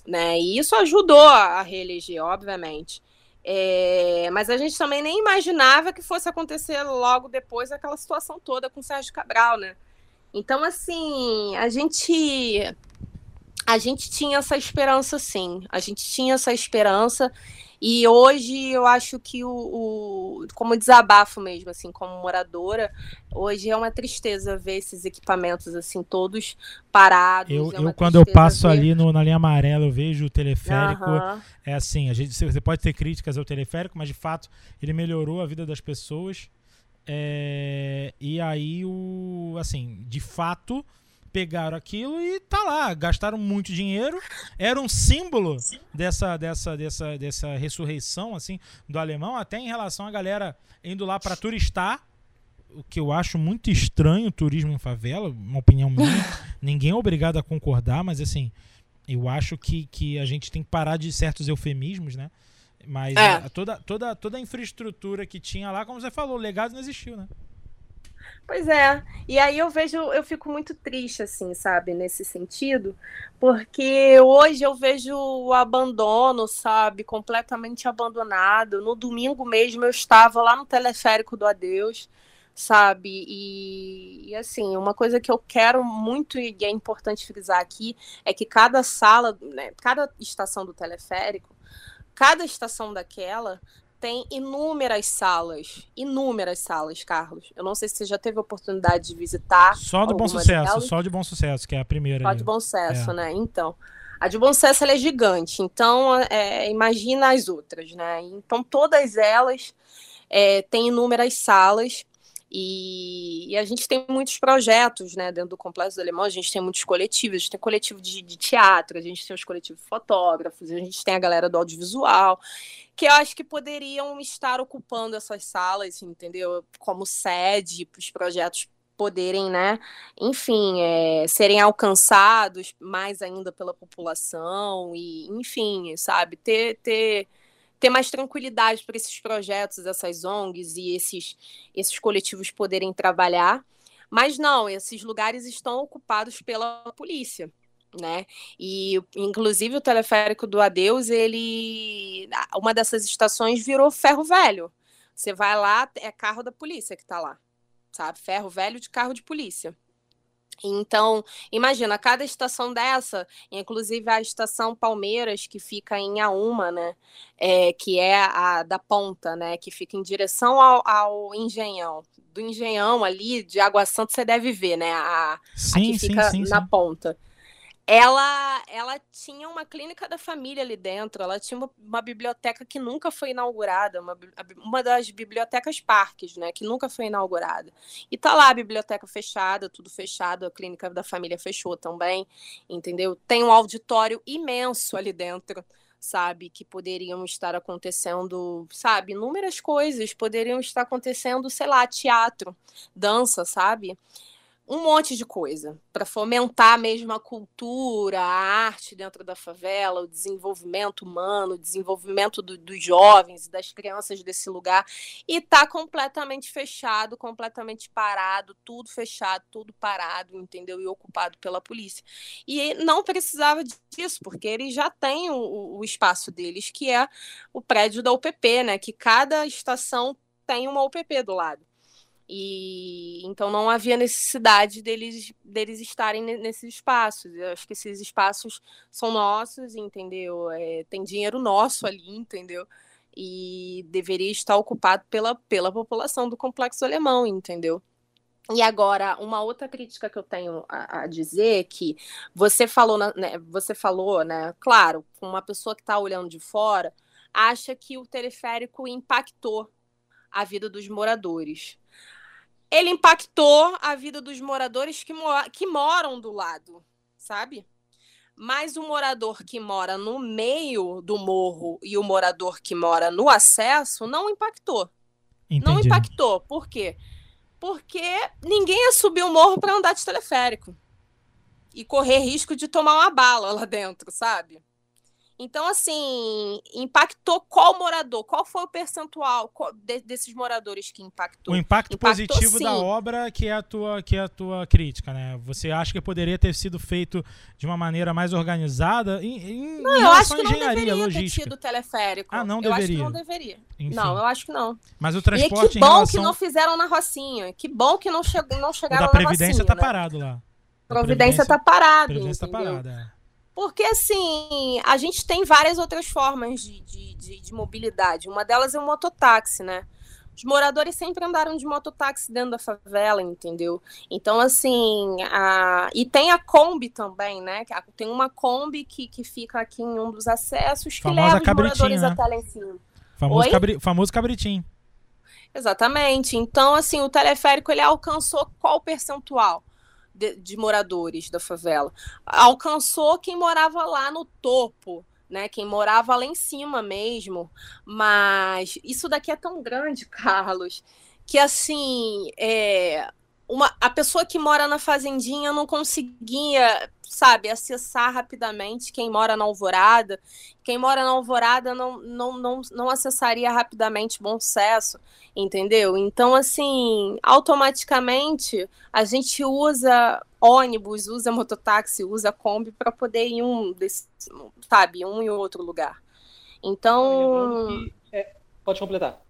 Né? E isso ajudou a reeleger, obviamente. É, mas a gente também nem imaginava que fosse acontecer logo depois aquela situação toda com o Sérgio Cabral, né? Então, assim, a gente a gente tinha essa esperança, sim. A gente tinha essa esperança. E hoje eu acho que o, o, como desabafo mesmo, assim, como moradora, hoje é uma tristeza ver esses equipamentos assim todos parados. Eu, é eu quando eu passo ver... ali no, na linha amarela, eu vejo o teleférico. Uhum. É assim, a gente, você pode ter críticas ao teleférico, mas de fato ele melhorou a vida das pessoas. É, e aí o, assim, de fato pegaram aquilo e tá lá, gastaram muito dinheiro. Era um símbolo dessa, dessa, dessa, dessa ressurreição assim do alemão, até em relação à galera indo lá para turistar. O que eu acho muito estranho, turismo em favela, uma opinião minha. Ninguém é obrigado a concordar, mas assim, eu acho que, que a gente tem que parar de certos eufemismos, né? Mas é. toda, toda, toda a infraestrutura que tinha lá, como você falou, o legado não existiu, né? Pois é. E aí eu vejo, eu fico muito triste, assim, sabe, nesse sentido, porque hoje eu vejo o abandono, sabe, completamente abandonado. No domingo mesmo eu estava lá no teleférico do Adeus, sabe, e, e assim, uma coisa que eu quero muito e é importante frisar aqui é que cada sala, né, cada estação do teleférico, cada estação daquela tem inúmeras salas, inúmeras salas, Carlos. Eu não sei se você já teve a oportunidade de visitar. Só do Bom Sucesso, delas. só de Bom Sucesso, que é a primeira. Só ali. de Bom Sucesso, é. né? Então, a de Bom Sucesso é gigante, então é, imagina as outras, né? Então todas elas é, têm inúmeras salas. E, e, a gente tem muitos projetos né, dentro do Complexo do Alemão, a gente tem muitos coletivos, a gente tem coletivo de, de teatro, a gente tem os coletivos fotógrafos, a gente tem a galera do audiovisual que eu acho que poderiam estar ocupando essas salas, entendeu? Como sede para os projetos poderem, né, enfim, é, serem alcançados mais ainda pela população e, enfim, sabe, ter, ter, ter mais tranquilidade para esses projetos, essas ONGs e esses, esses coletivos poderem trabalhar. Mas não, esses lugares estão ocupados pela polícia né? E inclusive o teleférico do Adeus, ele uma dessas estações virou ferro velho. Você vai lá, é carro da polícia que está lá. Sabe? Ferro velho de carro de polícia. Então, imagina, cada estação dessa, inclusive a estação Palmeiras, que fica em Auma, né? É, que é a da ponta, né? Que fica em direção ao, ao Engenhão. Do Engenhão ali, de Água Santa, você deve ver, né? A, sim, a que fica sim, sim, na ponta ela, ela tinha uma clínica da família ali dentro, ela tinha uma, uma biblioteca que nunca foi inaugurada, uma, uma das bibliotecas parques, né, que nunca foi inaugurada. E tá lá a biblioteca fechada, tudo fechado, a clínica da família fechou também, entendeu? Tem um auditório imenso ali dentro, sabe, que poderiam estar acontecendo, sabe, inúmeras coisas poderiam estar acontecendo, sei lá, teatro, dança, sabe? Um monte de coisa para fomentar mesmo a cultura, a arte dentro da favela, o desenvolvimento humano, o desenvolvimento do, dos jovens e das crianças desse lugar. E está completamente fechado, completamente parado, tudo fechado, tudo parado, entendeu? E ocupado pela polícia. E não precisava disso, porque eles já têm o, o espaço deles, que é o prédio da UPP, né? Que cada estação tem uma UPP do lado. E então não havia necessidade deles, deles estarem nesses espaços. Eu acho que esses espaços são nossos, entendeu? É, tem dinheiro nosso ali, entendeu? E deveria estar ocupado pela, pela população do complexo alemão, entendeu? E agora, uma outra crítica que eu tenho a, a dizer é que você falou, né, você falou, né? Claro, uma pessoa que está olhando de fora acha que o teleférico impactou a vida dos moradores. Ele impactou a vida dos moradores que, que moram do lado, sabe? Mas o morador que mora no meio do morro e o morador que mora no acesso não impactou. Entendi. Não impactou. Por quê? porque ninguém ia subir o morro para andar de teleférico e correr risco de tomar uma bala lá dentro, sabe? Então, assim, impactou qual morador? Qual foi o percentual de, desses moradores que impactou? O impacto impactou, positivo sim. da obra que é a tua que é a tua crítica, né? Você acha que poderia ter sido feito de uma maneira mais organizada em, em não, eu acho que não deveria logística. ter tido teleférico. Ah, não eu deveria. Eu acho que não deveria. Enfim. Não, eu acho que não. Mas o transporte e que bom relação... que não fizeram na Rocinha. Que bom que não, che não chegaram o da Previdência tá né? parado lá. Providência, Previdência tá parado. Previdência tá parada, é. Porque, assim, a gente tem várias outras formas de, de, de, de, mobilidade. Uma delas é o mototáxi, né? Os moradores sempre andaram de mototáxi dentro da favela, entendeu? Então, assim, a... e tem a Kombi também, né? Tem uma Kombi que, que fica aqui em um dos acessos que Famosa leva os moradores né? até lá em cima. Famoso, cabri... Famoso cabritinho. Exatamente. Então, assim, o teleférico ele alcançou qual percentual? De, de moradores da favela. Alcançou quem morava lá no topo, né? Quem morava lá em cima mesmo. Mas isso daqui é tão grande, Carlos, que assim, é, uma, a pessoa que mora na fazendinha não conseguia, sabe, acessar rapidamente quem mora na Alvorada. Quem mora na Alvorada não, não, não, não acessaria rapidamente Bom Sucesso, entendeu? Então, assim, automaticamente a gente usa ônibus, usa mototáxi, usa Kombi para poder ir em um, desse, sabe, um em outro lugar. Então. É, pode completar.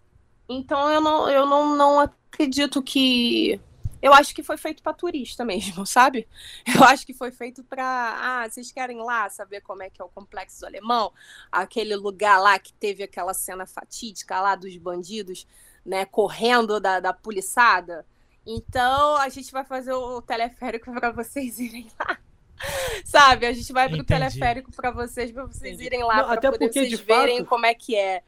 Então eu não, eu não, não acredito que eu acho que foi feito para turista mesmo, sabe? Eu acho que foi feito para, ah, vocês querem lá saber como é que é o complexo alemão, aquele lugar lá que teve aquela cena fatídica lá dos bandidos, né, correndo da, da poliçada. Então a gente vai fazer o teleférico para vocês irem lá. Sabe, a gente vai pro Entendi. teleférico para vocês, para vocês Entendi. irem lá, para poder porque, vocês verem fato... como é que é.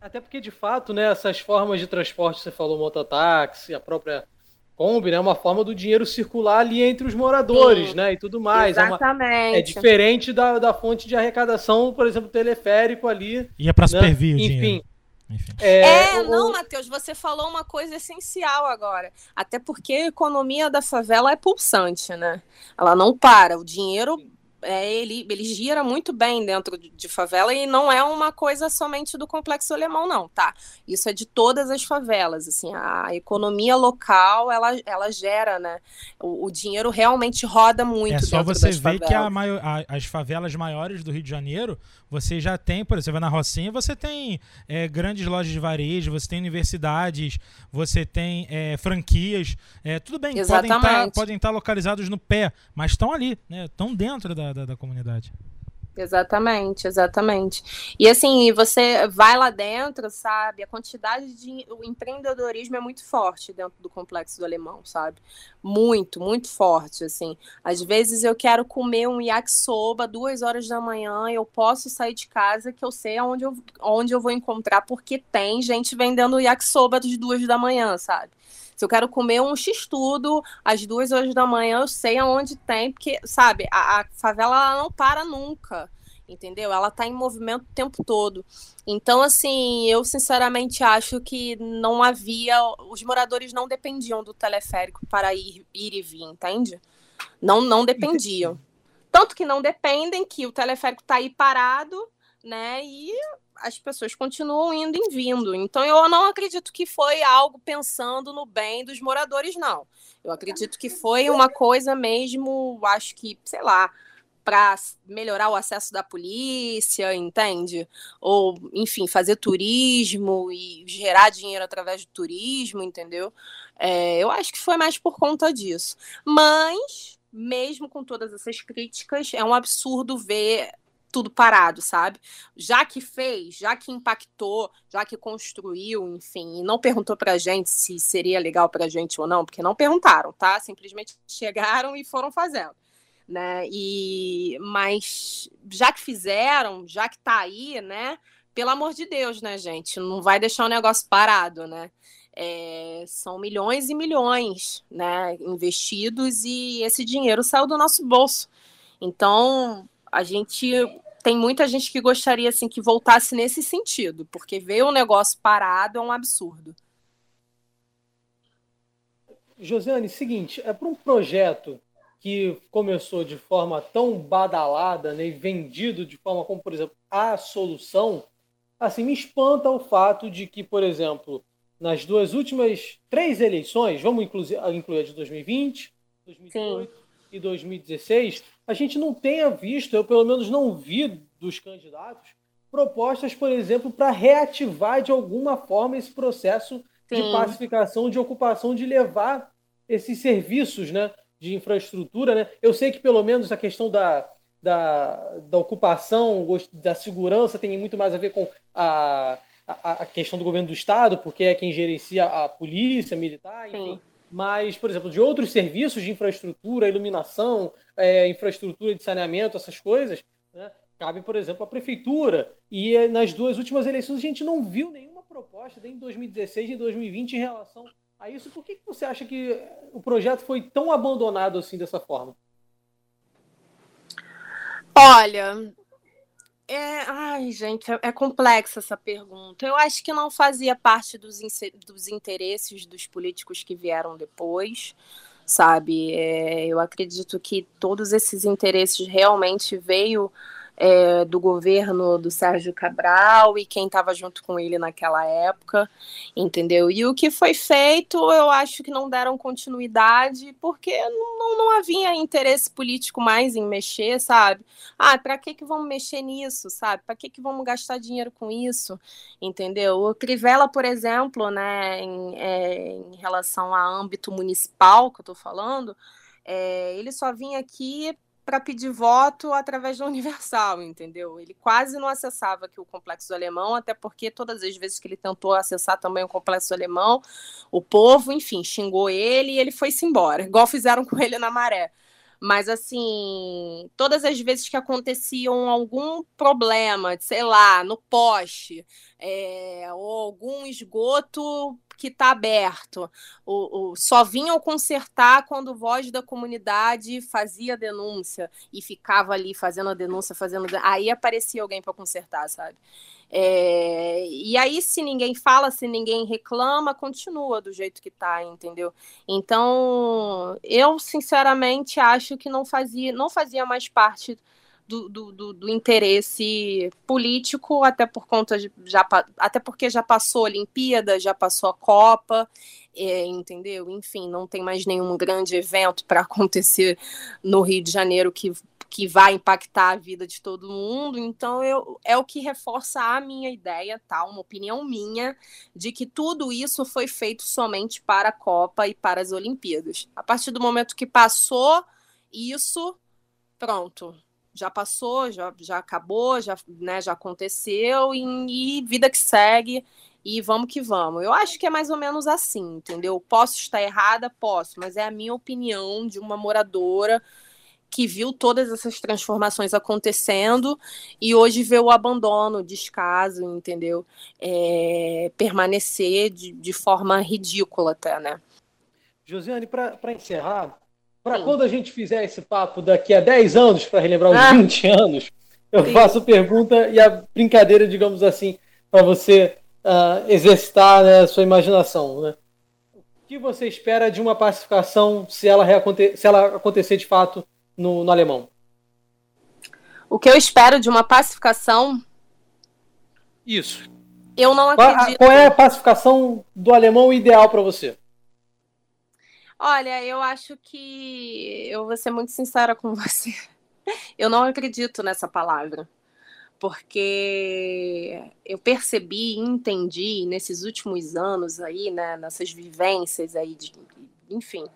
Até porque, de fato, né, essas formas de transporte, você falou mototáxi, a própria Kombi, né? É uma forma do dinheiro circular ali entre os moradores, Sim, né? E tudo mais. Exatamente. É, uma, é diferente da, da fonte de arrecadação, por exemplo, teleférico ali. Ia para né? supervir o Enfim. Enfim. É, é o... não, Matheus, você falou uma coisa essencial agora. Até porque a economia da favela é pulsante, né? Ela não para. O dinheiro é, ele, ele gira muito bem dentro de, de, favela e não é uma coisa somente do complexo alemão, não, tá? Isso é de todas as favelas, assim, a economia local, ela, ela gera, né? O, o dinheiro realmente roda muito É só você ver que a maior, a, as favelas maiores do Rio de Janeiro, você já tem, por exemplo, você vai na Rocinha, você tem é, grandes lojas de varejo, você tem universidades, você tem é, franquias, é, tudo bem, Exatamente. podem estar localizados no pé, mas estão ali, né? Estão dentro da da, da, comunidade. Exatamente, exatamente. E assim, você vai lá dentro, sabe? A quantidade de. O empreendedorismo é muito forte dentro do complexo do alemão, sabe? Muito, muito forte. Assim, às vezes eu quero comer um yakisoba duas horas da manhã, eu posso sair de casa que eu sei onde eu, onde eu vou encontrar, porque tem gente vendendo yakisoba às duas da manhã, sabe? Se eu quero comer um x-tudo às duas horas da manhã, eu sei aonde tem, porque, sabe, a, a favela ela não para nunca entendeu? Ela está em movimento o tempo todo. Então, assim, eu sinceramente acho que não havia. Os moradores não dependiam do teleférico para ir, ir e vir, entende? Não, não dependiam. Tanto que não dependem, que o teleférico está aí parado, né? E as pessoas continuam indo e vindo. Então eu não acredito que foi algo pensando no bem dos moradores, não. Eu acredito que foi uma coisa mesmo, acho que, sei lá, para melhorar o acesso da polícia, entende? Ou, enfim, fazer turismo e gerar dinheiro através do turismo, entendeu? É, eu acho que foi mais por conta disso. Mas, mesmo com todas essas críticas, é um absurdo ver tudo parado, sabe? Já que fez, já que impactou, já que construiu, enfim, e não perguntou pra gente se seria legal pra gente ou não, porque não perguntaram, tá? Simplesmente chegaram e foram fazendo, né? E mas já que fizeram, já que tá aí, né? Pelo amor de Deus, né, gente? Não vai deixar o negócio parado, né? É, são milhões e milhões, né, investidos e esse dinheiro saiu do nosso bolso. Então, a gente tem muita gente que gostaria assim que voltasse nesse sentido, porque ver o negócio parado é um absurdo. Josiane, seguinte, é para um projeto que começou de forma tão badalada né, e vendido de forma como, por exemplo, a solução, assim, me espanta o fato de que, por exemplo, nas duas últimas três eleições, vamos incluir, incluir a de 2020, 2018 Sim. e 2016, a gente não tenha visto, eu pelo menos não vi dos candidatos, propostas, por exemplo, para reativar de alguma forma esse processo Sim. de pacificação, de ocupação, de levar esses serviços né, de infraestrutura. Né? Eu sei que pelo menos a questão da, da, da ocupação, da segurança, tem muito mais a ver com a, a, a, questão do governo do Estado, porque é quem gerencia a polícia militar, enfim. Sim mas, por exemplo, de outros serviços de infraestrutura, iluminação, é, infraestrutura de saneamento, essas coisas, né, cabe, por exemplo, à prefeitura. E é, nas duas últimas eleições a gente não viu nenhuma proposta, nem em 2016 nem em 2020, em relação a isso. Por que, que você acha que o projeto foi tão abandonado assim dessa forma? Olha, é, ai, gente, é, é complexa essa pergunta. Eu acho que não fazia parte dos, dos interesses dos políticos que vieram depois, sabe? É, eu acredito que todos esses interesses realmente veio é, do governo do Sérgio Cabral e quem estava junto com ele naquela época, entendeu? E o que foi feito, eu acho que não deram continuidade, porque não, não havia interesse político mais em mexer, sabe? Ah, para que, que vamos mexer nisso, sabe? Para que, que vamos gastar dinheiro com isso, entendeu? O Crivella, por exemplo, né, em, é, em relação a âmbito municipal que eu estou falando, é, ele só vinha aqui para pedir voto através do Universal, entendeu? Ele quase não acessava aqui o Complexo Alemão, até porque todas as vezes que ele tentou acessar também o Complexo Alemão, o povo, enfim, xingou ele e ele foi-se embora, igual fizeram com ele na Maré. Mas, assim, todas as vezes que aconteciam algum problema, sei lá, no poste, é, ou algum esgoto que está aberto, o, o, só vinham consertar quando voz da comunidade fazia denúncia e ficava ali fazendo a denúncia, fazendo. Aí aparecia alguém para consertar, sabe? É, e aí, se ninguém fala, se ninguém reclama, continua do jeito que está, entendeu? Então, eu sinceramente acho que não fazia, não fazia mais parte do, do, do, do interesse político, até por conta de, já, até porque já passou a Olimpíada, já passou a Copa, é, entendeu? Enfim, não tem mais nenhum grande evento para acontecer no Rio de Janeiro que que vai impactar a vida de todo mundo. Então, eu, é o que reforça a minha ideia, tá? Uma opinião minha, de que tudo isso foi feito somente para a Copa e para as Olimpíadas. A partir do momento que passou isso, pronto. Já passou, já, já acabou, já, né, já aconteceu, e, e vida que segue e vamos que vamos. Eu acho que é mais ou menos assim, entendeu? Posso estar errada? Posso, mas é a minha opinião de uma moradora que viu todas essas transformações acontecendo e hoje vê o abandono, o descaso, entendeu? É, permanecer de, de, forma ridícula até, né? Josiane, para encerrar, para quando a gente fizer esse papo daqui a 10 anos, para relembrar os ah. 20 anos, eu Sim. faço pergunta e a brincadeira, digamos assim, para você uh, exercitar né, a sua imaginação, né? O que você espera de uma pacificação se ela, se ela acontecer de fato no, no alemão? O que eu espero de uma pacificação? Isso. Eu não acredito. Qual, qual é a pacificação do alemão ideal para você? Olha, eu acho que eu vou ser muito sincera com você. eu não acredito nessa palavra. Porque eu percebi e entendi nesses últimos anos aí, né, nessas vivências aí, de, enfim,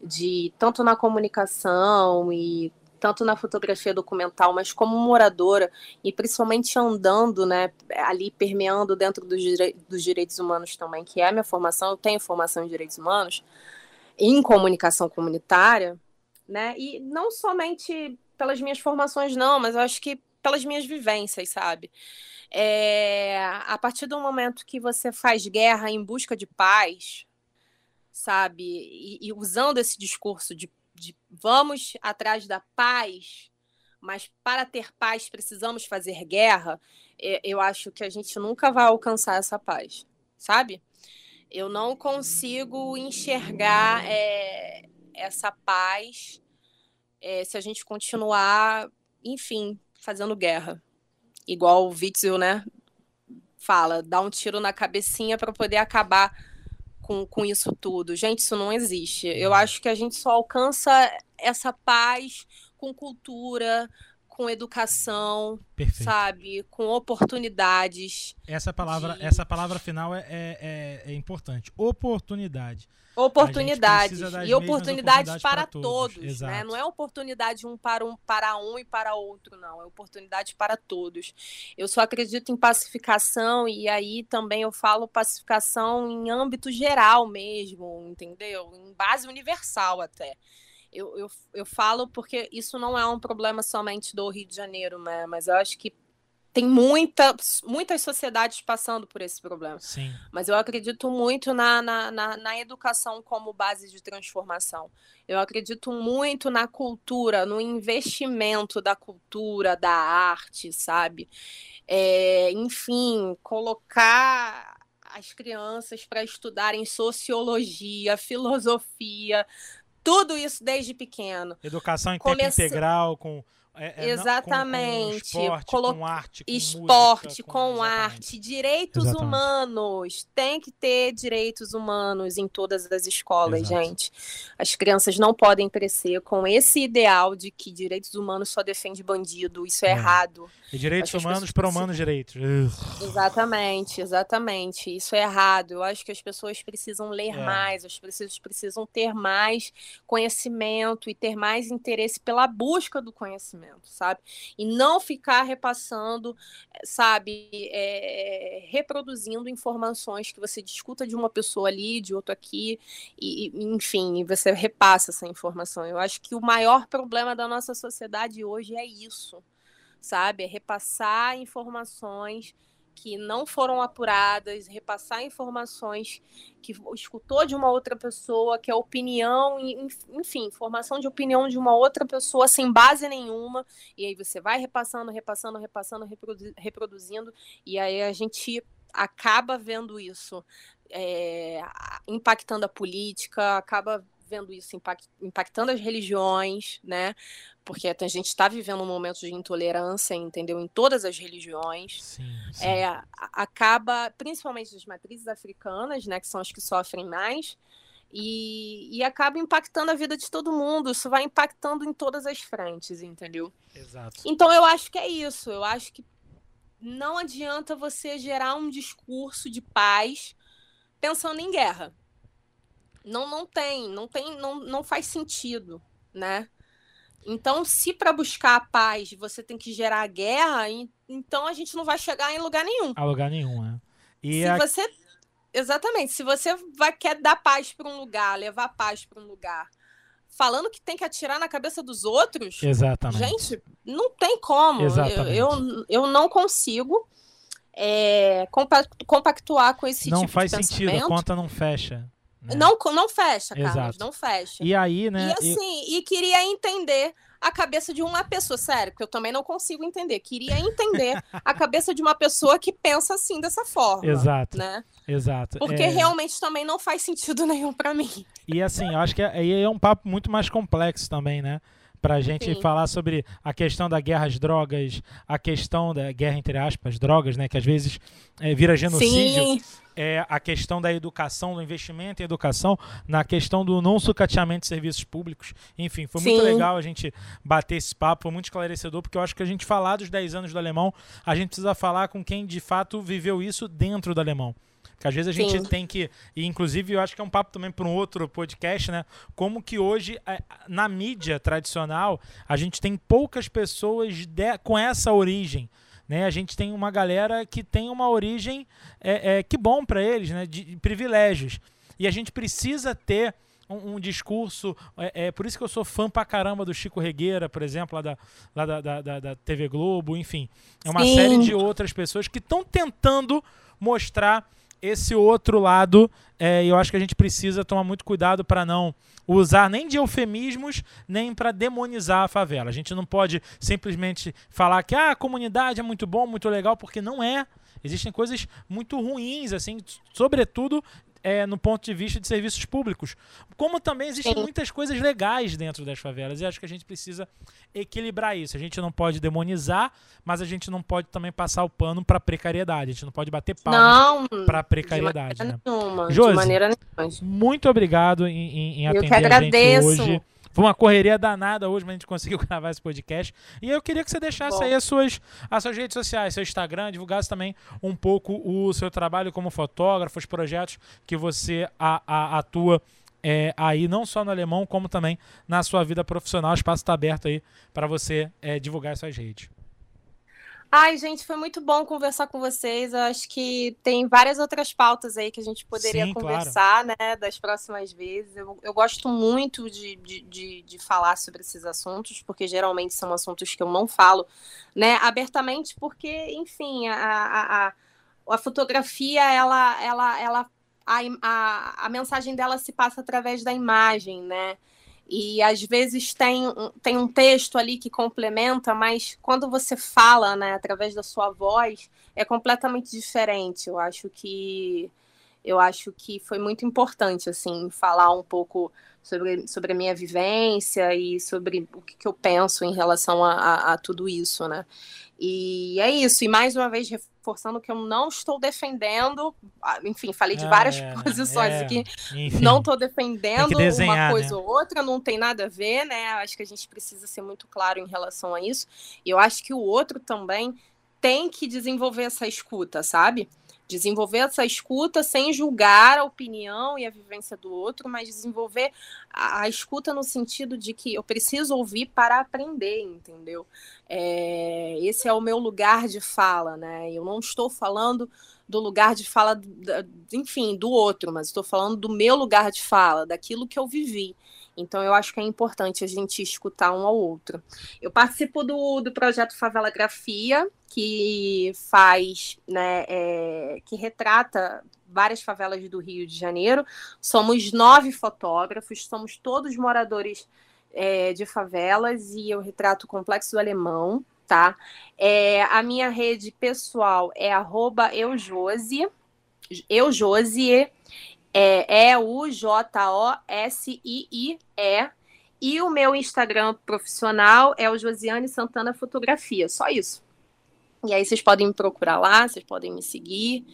de tanto na comunicação e tanto na fotografia documental, mas como moradora e principalmente andando, né, ali permeando dentro dos, dos direitos humanos também, que é a minha formação, eu tenho formação em direitos humanos, em comunicação comunitária, né, e não somente pelas minhas formações, não, mas eu acho que pelas minhas vivências, sabe? É, a partir do momento que você faz guerra em busca de paz, sabe, e, e usando esse discurso de de vamos atrás da paz, mas para ter paz precisamos fazer guerra, eu acho que a gente nunca vai alcançar essa paz, sabe? Eu não consigo enxergar é, essa paz é, se a gente continuar, enfim, fazendo guerra. Igual o Witzel, né? Fala, dá um tiro na cabecinha para poder acabar com, com isso tudo. Gente, isso não existe. Eu acho que a gente só alcança essa paz com cultura, com educação, Perfeito. sabe, com oportunidades. Essa palavra, de... essa palavra final é, é, é, importante. Oportunidade. Oportunidades. E oportunidades, para, para, todos. todos né? Não é oportunidade um para um para um e para outro, não. É oportunidade para todos. Eu só acredito em pacificação, e aí também eu falo pacificação em âmbito geral mesmo, entendeu? Em base universal até. Eu, eu, eu falo porque isso não é um problema somente do Rio de Janeiro, né? Mas eu acho que tem muita, muitas sociedades passando por esse problema. Sim. Mas eu acredito muito na, na, na, na, educação como base de transformação. Eu acredito muito na cultura, no investimento da cultura, da arte, sabe? É, enfim, colocar as crianças para estudarem sociologia, filosofia, tudo isso desde pequeno. Educação em tempo integral, com é, é, exatamente. Com, com esporte, Colo... com arte, com esporte, música, com, com arte, direitos exatamente. humanos. Tem que ter direitos humanos em todas as escolas, Exato. gente. As crianças não podem crescer com esse ideal de que direitos humanos só defende bandido. Isso é, é. errado. E direitos humanos para humanos direitos. Exatamente, exatamente. Isso é errado. Eu acho que as pessoas precisam ler é. mais, as pessoas precisam ter mais conhecimento e ter mais interesse pela busca do conhecimento sabe? E não ficar repassando, sabe, é, reproduzindo informações que você discuta de uma pessoa ali, de outro aqui, e enfim, você repassa essa informação. Eu acho que o maior problema da nossa sociedade hoje é isso, sabe? É repassar informações que não foram apuradas, repassar informações que escutou de uma outra pessoa, que é opinião, enfim, formação de opinião de uma outra pessoa sem base nenhuma, e aí você vai repassando, repassando, repassando, reproduzindo, e aí a gente acaba vendo isso é, impactando a política, acaba vendo isso impactando as religiões, né? Porque a gente está vivendo um momento de intolerância, entendeu? Em todas as religiões. Sim, sim. É, acaba, principalmente as matrizes africanas, né? Que são as que sofrem mais. E, e acaba impactando a vida de todo mundo. Isso vai impactando em todas as frentes, entendeu? Exato. Então eu acho que é isso. Eu acho que não adianta você gerar um discurso de paz pensando em guerra não, não tem, não tem, não, não faz sentido, né? Então, se para buscar a paz você tem que gerar guerra, então a gente não vai chegar em lugar nenhum. A lugar nenhum, né? E se a... você exatamente, se você vai quer dar paz para um lugar, levar paz para um lugar, falando que tem que atirar na cabeça dos outros, exatamente. Gente, não tem como. Exatamente. Eu, eu, eu não consigo é, compactuar com esse não tipo de pensamento. Não faz sentido, a conta não fecha. Né? Não, não fecha, Carlos, Exato. não fecha. E aí, né? E assim, e... e queria entender a cabeça de uma pessoa, sério, que eu também não consigo entender. Queria entender a cabeça de uma pessoa que pensa assim dessa forma. Exato. Né? Exato. Porque é... realmente também não faz sentido nenhum para mim. E assim, eu acho que aí é, é um papo muito mais complexo também, né? Pra gente Sim. falar sobre a questão da guerra às drogas, a questão da guerra entre aspas, drogas, né? Que às vezes é, vira genocídio. Sim é, a questão da educação, do investimento em educação, na questão do não sucateamento de serviços públicos. Enfim, foi Sim. muito legal a gente bater esse papo, foi muito esclarecedor, porque eu acho que a gente falar dos 10 anos do alemão, a gente precisa falar com quem de fato viveu isso dentro do alemão. Porque às vezes a gente Sim. tem que. E inclusive eu acho que é um papo também para um outro podcast, né? Como que hoje, é, na mídia tradicional, a gente tem poucas pessoas de, com essa origem. Né? A gente tem uma galera que tem uma origem é, é que bom para eles, né? De, de, privilégios. E a gente precisa ter um, um discurso. É, é, por isso que eu sou fã pra caramba do Chico Regueira, por exemplo, lá da, lá da, da, da, da TV Globo, enfim. É uma Sim. série de outras pessoas que estão tentando mostrar esse outro lado, é, eu acho que a gente precisa tomar muito cuidado para não usar nem de eufemismos, nem para demonizar a favela. A gente não pode simplesmente falar que ah, a comunidade é muito bom, muito legal, porque não é. Existem coisas muito ruins, assim, sobretudo é, no ponto de vista de serviços públicos. Como também existem Sim. muitas coisas legais dentro das favelas. E acho que a gente precisa equilibrar isso. A gente não pode demonizar, mas a gente não pode também passar o pano para precariedade. A gente não pode bater palmas para precariedade. De maneira né? nenhuma. Josi, de maneira nenhuma. Muito obrigado em, em, em atender a gente hoje. Foi uma correria danada hoje, mas a gente conseguiu gravar esse podcast. E eu queria que você deixasse Bom. aí as suas, as suas redes sociais, seu Instagram, divulgasse também um pouco o seu trabalho como fotógrafo, os projetos que você a, a, atua é, aí, não só no alemão, como também na sua vida profissional. O espaço está aberto aí para você é, divulgar as suas redes. Ai, gente, foi muito bom conversar com vocês. Eu acho que tem várias outras pautas aí que a gente poderia Sim, conversar, claro. né, das próximas vezes. Eu, eu gosto muito de, de, de, de, falar sobre esses assuntos, porque geralmente são assuntos que eu não falo, né, abertamente, porque, enfim, a, a, a, a fotografia, ela, ela, ela a, a, a mensagem dela se passa através da imagem, né? E às vezes tem, tem um texto ali que complementa, mas quando você fala, né, através da sua voz, é completamente diferente. Eu acho que eu acho que foi muito importante assim falar um pouco sobre, sobre a minha vivência e sobre o que, que eu penso em relação a, a, a tudo isso, né? E é isso. E mais uma vez reforçando que eu não estou defendendo, ah, enfim, falei de ah, várias é, posições é, aqui, enfim, não estou defendendo desenhar, uma coisa né? ou outra, não tem nada a ver, né? Acho que a gente precisa ser muito claro em relação a isso. E eu acho que o outro também tem que desenvolver essa escuta, sabe? Desenvolver essa escuta sem julgar a opinião e a vivência do outro, mas desenvolver a, a escuta no sentido de que eu preciso ouvir para aprender, entendeu? É, esse é o meu lugar de fala, né? Eu não estou falando do lugar de fala, enfim, do outro, mas estou falando do meu lugar de fala, daquilo que eu vivi. Então, eu acho que é importante a gente escutar um ao outro. Eu participo do, do projeto Favela Grafia, que faz, né, é, que retrata várias favelas do Rio de Janeiro. Somos nove fotógrafos, somos todos moradores é, de favelas e eu retrato o Complexo do Alemão, tá? É, a minha rede pessoal é arroba eujosie, eujosie, é E-U-J-O-S-I-I-E. E o meu Instagram profissional é o Josiane Santana Fotografia, só isso. E aí vocês podem me procurar lá, vocês podem me seguir.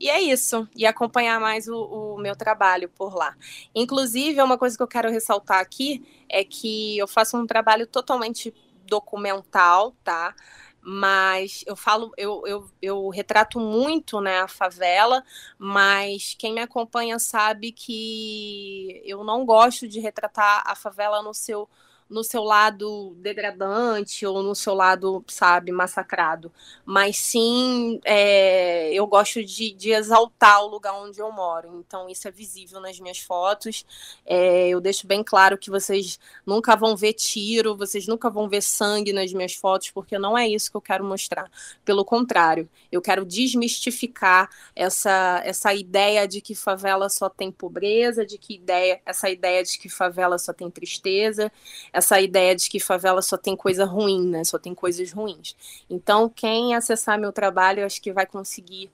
E é isso. E acompanhar mais o, o, meu trabalho por lá. Inclusive, uma coisa que eu quero ressaltar aqui é que eu faço um trabalho totalmente documental, tá? Mas eu falo, eu, eu, eu retrato muito né, a favela, mas quem me acompanha sabe que eu não gosto de retratar a favela no seu no seu lado degradante ou no seu lado, sabe, massacrado. Mas sim, é, eu gosto de, de, exaltar o lugar onde eu moro. Então, isso é visível nas minhas fotos. É, eu deixo bem claro que vocês nunca vão ver tiro, vocês nunca vão ver sangue nas minhas fotos, porque não é isso que eu quero mostrar. Pelo contrário, eu quero desmistificar essa, essa ideia de que favela só tem pobreza, de que ideia, essa ideia de que favela só tem tristeza essa ideia de que favela só tem coisa ruim, né? Só tem coisas ruins. Então, quem acessar meu trabalho, eu acho que vai conseguir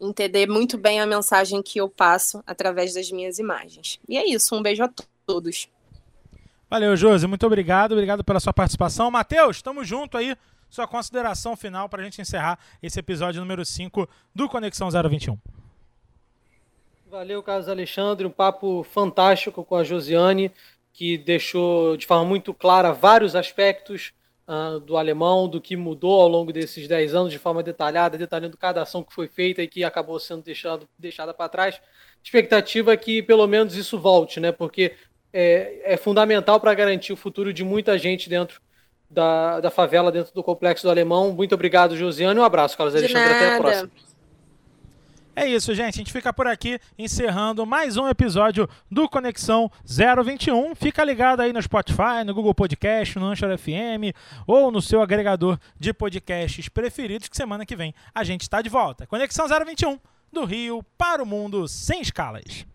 entender muito bem a mensagem que eu passo através das minhas imagens. E é isso, um beijo a todos. Valeu, Josi, muito obrigado, obrigado pela sua participação. Matheus, estamos junto aí. Sua consideração final para a gente encerrar esse episódio número 5 do Conexão 021. Valeu, Carlos Alexandre. Um papo fantástico com a Josiane, que deixou de forma muito clara vários aspectos uh, do alemão, do que mudou ao longo desses 10 anos, de forma detalhada, detalhando cada ação que foi feita e que acabou sendo deixado, deixada para trás. Expectativa é que pelo menos isso volte, né? Porque é, é fundamental para garantir o futuro de muita gente dentro da, da favela, dentro do complexo do Alemão. Muito obrigado, Josiane. Um abraço, Carlos Alexandre. Até a próxima. É isso, gente. A gente fica por aqui encerrando mais um episódio do Conexão 021. Fica ligado aí no Spotify, no Google Podcast, no Anchor FM ou no seu agregador de podcasts preferidos, que semana que vem a gente está de volta. Conexão 021 do Rio para o mundo sem escalas.